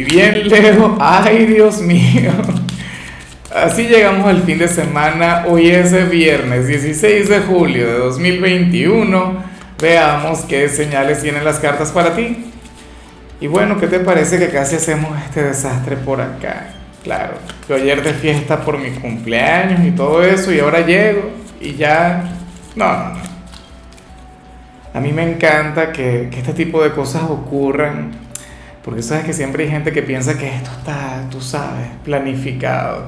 Y bien, Leo, ay Dios mío. Así llegamos al fin de semana. Hoy es viernes 16 de julio de 2021. Veamos qué señales tienen las cartas para ti. Y bueno, ¿qué te parece que casi hacemos este desastre por acá? Claro, yo ayer de fiesta por mi cumpleaños y todo eso y ahora llego y ya... No, no, no. A mí me encanta que este tipo de cosas ocurran porque sabes que siempre hay gente que piensa que esto está, tú sabes, planificado,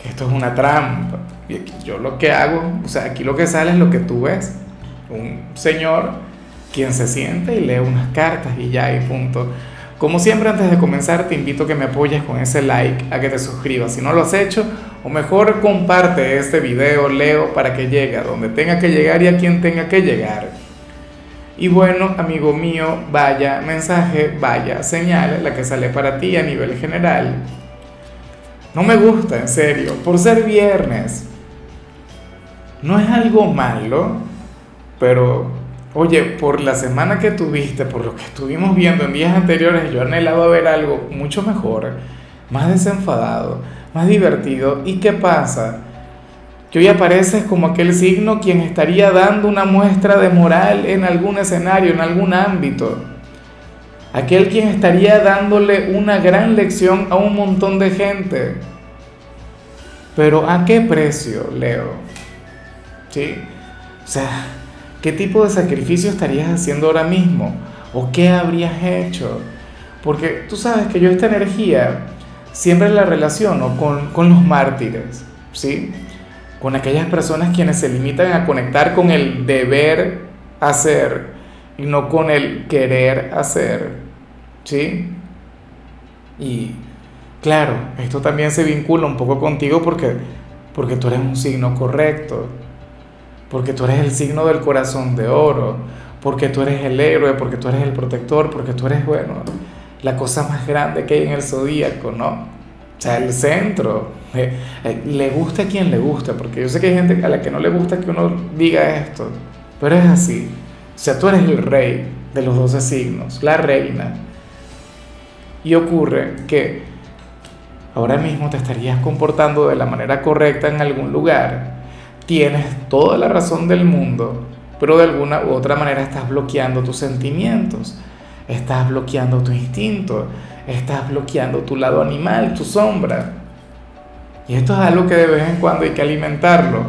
que esto es una trampa. Y yo lo que hago, o sea, aquí lo que sale es lo que tú ves. Un señor quien se siente y lee unas cartas y ya, y punto. Como siempre, antes de comenzar, te invito a que me apoyes con ese like, a que te suscribas. Si no lo has hecho, o mejor comparte este video, leo, para que llegue a donde tenga que llegar y a quien tenga que llegar. Y bueno, amigo mío, vaya mensaje, vaya señal, la que sale para ti a nivel general. No me gusta, en serio, por ser viernes. No es algo malo, pero oye, por la semana que tuviste, por lo que estuvimos viendo en días anteriores, yo anhelaba ver algo mucho mejor, más desenfadado, más divertido. ¿Y qué pasa? Que hoy apareces como aquel signo quien estaría dando una muestra de moral en algún escenario, en algún ámbito. Aquel quien estaría dándole una gran lección a un montón de gente. Pero ¿a qué precio, Leo? ¿Sí? O sea, ¿qué tipo de sacrificio estarías haciendo ahora mismo? ¿O qué habrías hecho? Porque tú sabes que yo esta energía siempre la relaciono con, con los mártires, ¿sí? Con aquellas personas quienes se limitan a conectar con el deber hacer y no con el querer hacer. ¿Sí? Y claro, esto también se vincula un poco contigo porque, porque tú eres un signo correcto, porque tú eres el signo del corazón de oro, porque tú eres el héroe, porque tú eres el protector, porque tú eres, bueno, la cosa más grande que hay en el zodíaco, ¿no? Sea, el centro. Eh, eh, le gusta a quien le gusta, porque yo sé que hay gente a la que no le gusta que uno diga esto, pero es así. O sea, tú eres el rey de los doce signos, la reina. Y ocurre que ahora mismo te estarías comportando de la manera correcta en algún lugar. Tienes toda la razón del mundo, pero de alguna u otra manera estás bloqueando tus sentimientos, estás bloqueando tu instinto, estás bloqueando tu lado animal, tu sombra. Y esto es algo que de vez en cuando hay que alimentarlo.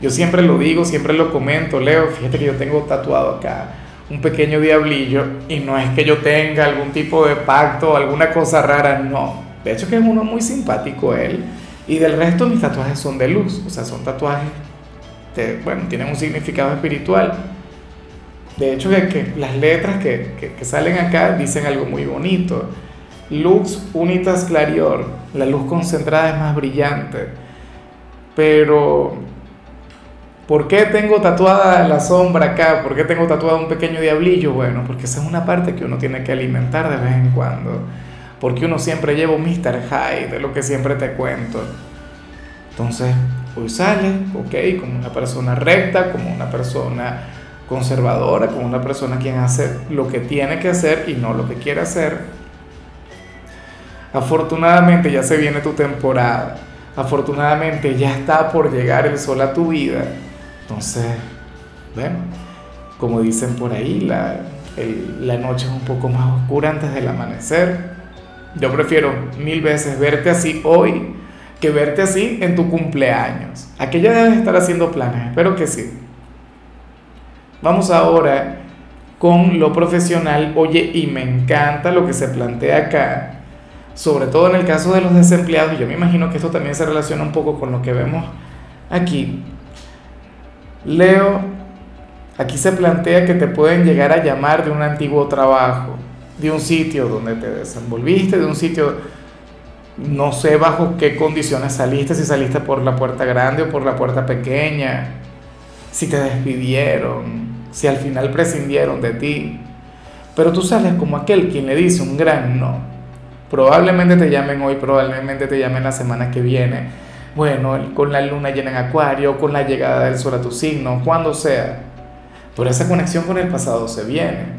Yo siempre lo digo, siempre lo comento, Leo, fíjate que yo tengo tatuado acá un pequeño diablillo y no es que yo tenga algún tipo de pacto o alguna cosa rara, no. De hecho que es uno muy simpático él. Y del resto mis tatuajes son de luz, o sea, son tatuajes, de, bueno, tienen un significado espiritual. De hecho, que, las letras que, salen acá dicen algo muy bonito. Lux unitas clarior, la luz concentrada es más brillante. Pero, ¿por qué tengo tatuada la sombra acá? ¿Por qué tengo tatuado un pequeño diablillo? Bueno, porque esa es una parte que uno tiene que alimentar de vez en cuando. Porque uno siempre lleva un Mr. Hyde, de lo que siempre te cuento. Entonces, hoy sale, ok, como una persona recta, como una persona conservadora, como una persona quien hace lo que tiene que hacer y no lo que quiere hacer. Afortunadamente ya se viene tu temporada. Afortunadamente ya está por llegar el sol a tu vida. Entonces, bueno, como dicen por ahí, la, la noche es un poco más oscura antes del amanecer. Yo prefiero mil veces verte así hoy que verte así en tu cumpleaños. Aquí ya debes estar haciendo planes, espero que sí. Vamos ahora con lo profesional. Oye, y me encanta lo que se plantea acá, sobre todo en el caso de los desempleados, yo me imagino que esto también se relaciona un poco con lo que vemos aquí. Leo, aquí se plantea que te pueden llegar a llamar de un antiguo trabajo, de un sitio donde te desenvolviste, de un sitio, no sé bajo qué condiciones saliste, si saliste por la puerta grande o por la puerta pequeña, si te despidieron, si al final prescindieron de ti. Pero tú sales como aquel quien le dice un gran no. Probablemente te llamen hoy, probablemente te llamen la semana que viene. Bueno, con la luna llena en acuario, con la llegada del sol a tu signo, cuando sea. Pero esa conexión con el pasado se viene.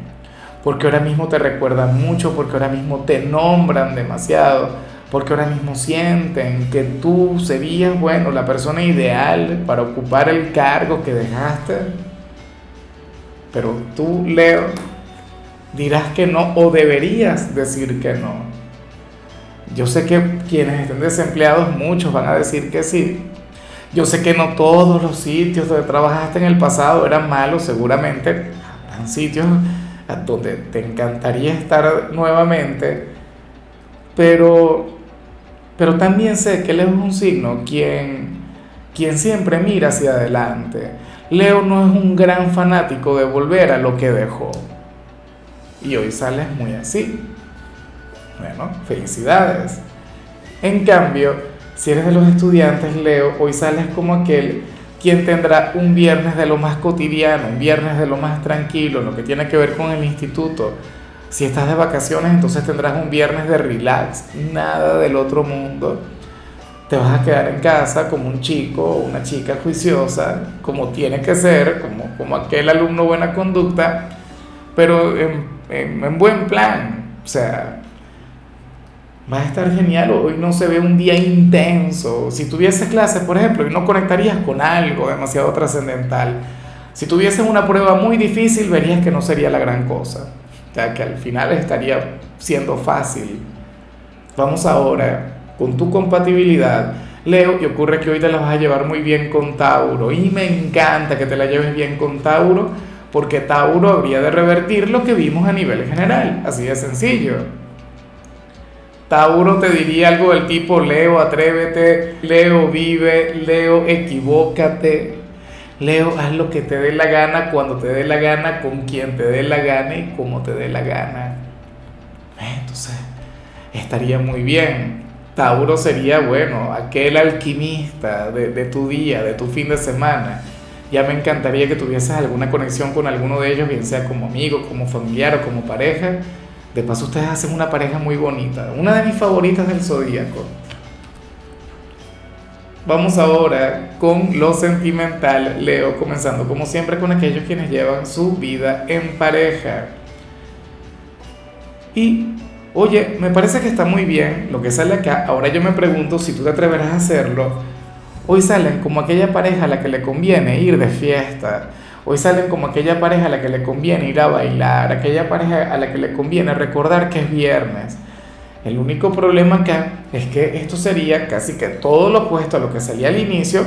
porque ahora mismo te recuerdan mucho, porque ahora mismo te nombran demasiado, porque ahora mismo sienten que tú serías, bueno, la persona ideal para ocupar el cargo que dejaste. Pero tú, Leo, dirás que no o deberías decir que no. Yo sé que quienes estén desempleados, muchos van a decir que sí. Yo sé que no todos los sitios donde trabajaste en el pasado eran malos, seguramente habrán sitios donde te encantaría estar nuevamente, pero, pero también sé que Leo es un signo quien, quien siempre mira hacia adelante. Leo no es un gran fanático de volver a lo que dejó. Y hoy sales muy así. Bueno, felicidades. En cambio, si eres de los estudiantes, Leo, hoy sales como aquel quien tendrá un viernes de lo más cotidiano, un viernes de lo más tranquilo, lo que tiene que ver con el instituto. Si estás de vacaciones, entonces tendrás un viernes de relax, nada del otro mundo. Te vas a quedar en casa como un chico o una chica juiciosa, como tiene que ser, como, como aquel alumno buena conducta, pero en, en buen plan. O sea, va a estar genial, hoy no se ve un día intenso. Si tuvieses clases, por ejemplo, y no conectarías con algo demasiado trascendental. Si tuvieses una prueba muy difícil, verías que no sería la gran cosa. O sea, que al final estaría siendo fácil. Vamos ahora con tu compatibilidad. Leo, y ocurre que hoy te la vas a llevar muy bien con Tauro. Y me encanta que te la lleves bien con Tauro, porque Tauro habría de revertir lo que vimos a nivel general. Así de sencillo. Tauro te diría algo del tipo, Leo, atrévete, Leo, vive, Leo, equivócate, Leo, haz lo que te dé la gana, cuando te dé la gana, con quien te dé la gana y como te dé la gana. Entonces, estaría muy bien. Tauro sería, bueno, aquel alquimista de, de tu día, de tu fin de semana. Ya me encantaría que tuvieses alguna conexión con alguno de ellos, bien sea como amigo, como familiar o como pareja de paso, ustedes hacen una pareja muy bonita, una de mis favoritas del zodíaco. Vamos ahora con lo sentimental, Leo, comenzando como siempre con aquellos quienes llevan su vida en pareja. Y, oye, me parece que está muy bien lo que sale acá. Ahora yo me pregunto si tú te atreverás a hacerlo. Hoy salen como aquella pareja a la que le conviene ir de fiesta, Hoy salen como aquella pareja a la que le conviene ir a bailar, aquella pareja a la que le conviene recordar que es viernes. El único problema acá es que esto sería casi que todo lo opuesto a lo que salía al inicio.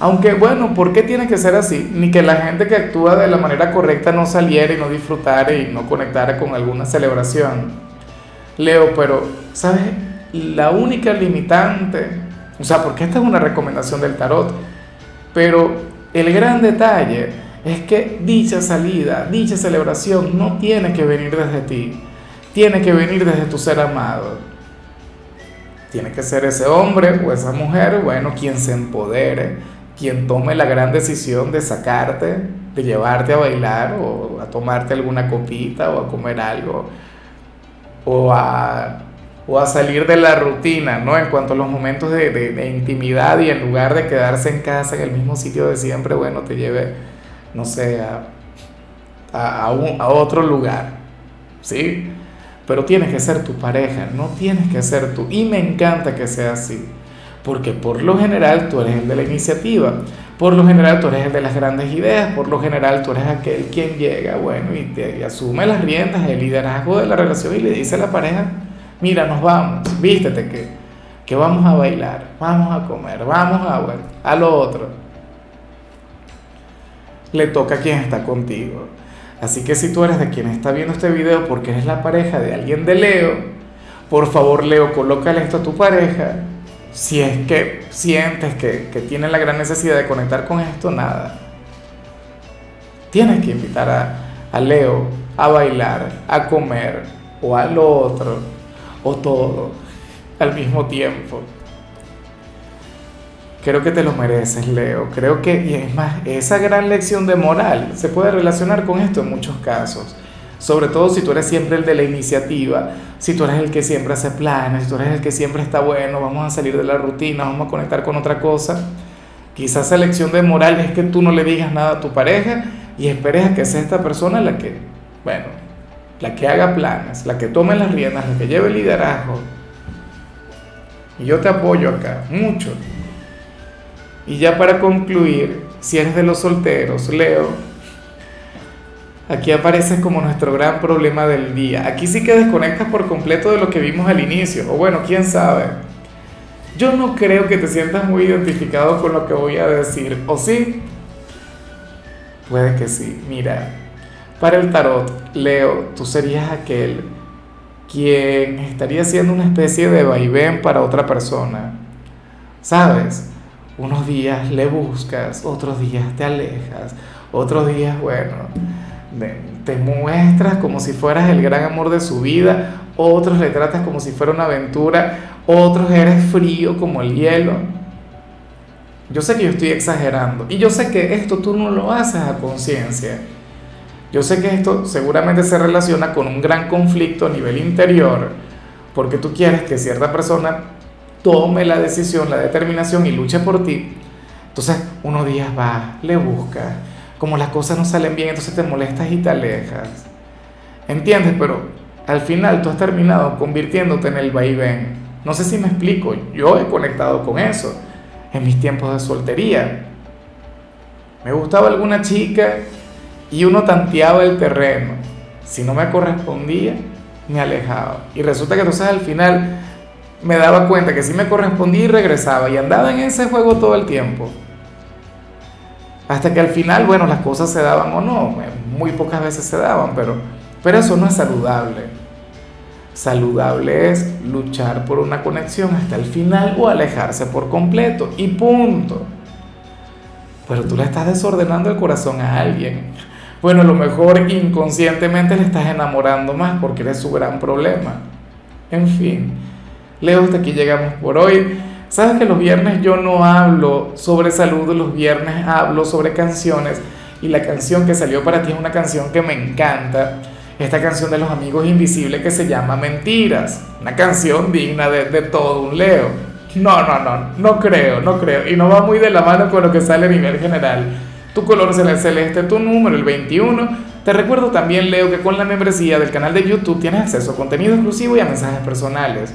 Aunque bueno, ¿por qué tiene que ser así? Ni que la gente que actúa de la manera correcta no saliera y no disfrutara y no conectara con alguna celebración. Leo, pero ¿sabes? La única limitante, o sea, porque esta es una recomendación del tarot, pero el gran detalle es que dicha salida, dicha celebración no tiene que venir desde ti, tiene que venir desde tu ser amado. Tiene que ser ese hombre o esa mujer, bueno, quien se empodere, quien tome la gran decisión de sacarte, de llevarte a bailar o a tomarte alguna copita o a comer algo o a, o a salir de la rutina, ¿no? En cuanto a los momentos de, intimidad y en lugar de quedarse en casa en el mismo sitio de siempre, bueno, te lleve no sé, a, a, otro lugar, ¿sí? Pero tienes que ser tu pareja, no tienes que ser tú. Y me encanta que sea así, porque por lo general tú eres el de la iniciativa, por lo general tú eres el de las grandes ideas, por lo general tú eres aquel quien llega, bueno, y, asume las riendas, el liderazgo de la relación y le dice a la pareja, mira, nos vamos, vístete que, que vamos a bailar, vamos a comer, vamos a, bueno, a lo otro le toca a quien está contigo. Así que si tú eres de quien está viendo este video porque eres la pareja de alguien de Leo, por favor Leo, colócale esto a tu pareja. Si es que sientes que, que tiene la gran necesidad de conectar con esto, nada. Tienes que invitar a, a Leo a bailar, a comer o a lo otro, o todo al mismo tiempo. Creo que te lo mereces, Leo. Creo que, y es más, esa gran lección de moral se puede relacionar con esto en muchos casos. Sobre todo si tú eres siempre el de la iniciativa, si tú eres el que siempre hace planes, si tú eres el que siempre está bueno, vamos a salir de la rutina, vamos a conectar con otra cosa. Quizás esa lección de moral es que tú no le digas nada a tu pareja y esperes a que sea esta persona la que, bueno, la que haga planes, la que tome las riendas, la que lleve el liderazgo. Y yo te apoyo acá, mucho. Y ya para concluir, si eres de los solteros, Leo, aquí aparece como nuestro gran problema del día. Aquí sí que desconectas por completo de lo que vimos al inicio, o bueno, quién sabe. Yo no creo que te sientas muy identificado con lo que voy a decir, ¿o sí? Puede que sí. Mira, para el tarot, Leo, tú serías aquel quien estaría haciendo una especie de vaivén para otra persona. ¿Sabes? Unos días le buscas, otros días te alejas, otros días, bueno, te muestras como si fueras el gran amor de su vida, otros le tratas como si fuera una aventura, otros eres frío como el hielo. Yo sé que yo estoy exagerando y yo sé que esto tú no lo haces a conciencia. Yo sé que esto seguramente se relaciona con un gran conflicto a nivel interior, porque tú quieres que cierta persona tome la decisión, la determinación y luche por ti, entonces unos días va, le busca, como las cosas no salen bien, entonces te molestas y te alejas. ¿Entiendes? Pero al final tú has terminado convirtiéndote en el vaivén. No sé si me explico, yo he conectado con eso en mis tiempos de soltería. Me gustaba alguna chica y uno tanteaba el terreno. Si no me correspondía, me alejaba. Y resulta que entonces al final me daba cuenta que sí me correspondía y regresaba y andaba en ese juego todo el tiempo. Hasta que al final, bueno, las cosas se daban o no, muy pocas veces se daban, pero, pero eso no es saludable. Saludable es luchar por una conexión hasta el final o alejarse por completo y punto. Pero tú le estás desordenando el corazón a alguien. Bueno, a lo mejor inconscientemente le estás enamorando más porque eres su gran problema. En fin. Leo, hasta aquí llegamos por hoy. Sabes que los viernes yo no hablo sobre salud, los viernes hablo sobre canciones y la canción que salió para ti es una canción que me encanta. Esta canción de los amigos invisibles que se llama Mentiras. Una canción digna de, todo un Leo. No, no, no, no creo, no creo. Y no va muy de la mano con lo que sale a nivel general. Tu color será el celeste, tu número el 21. Te recuerdo también, Leo, que con la membresía del canal de YouTube tienes acceso a contenido exclusivo y a mensajes personales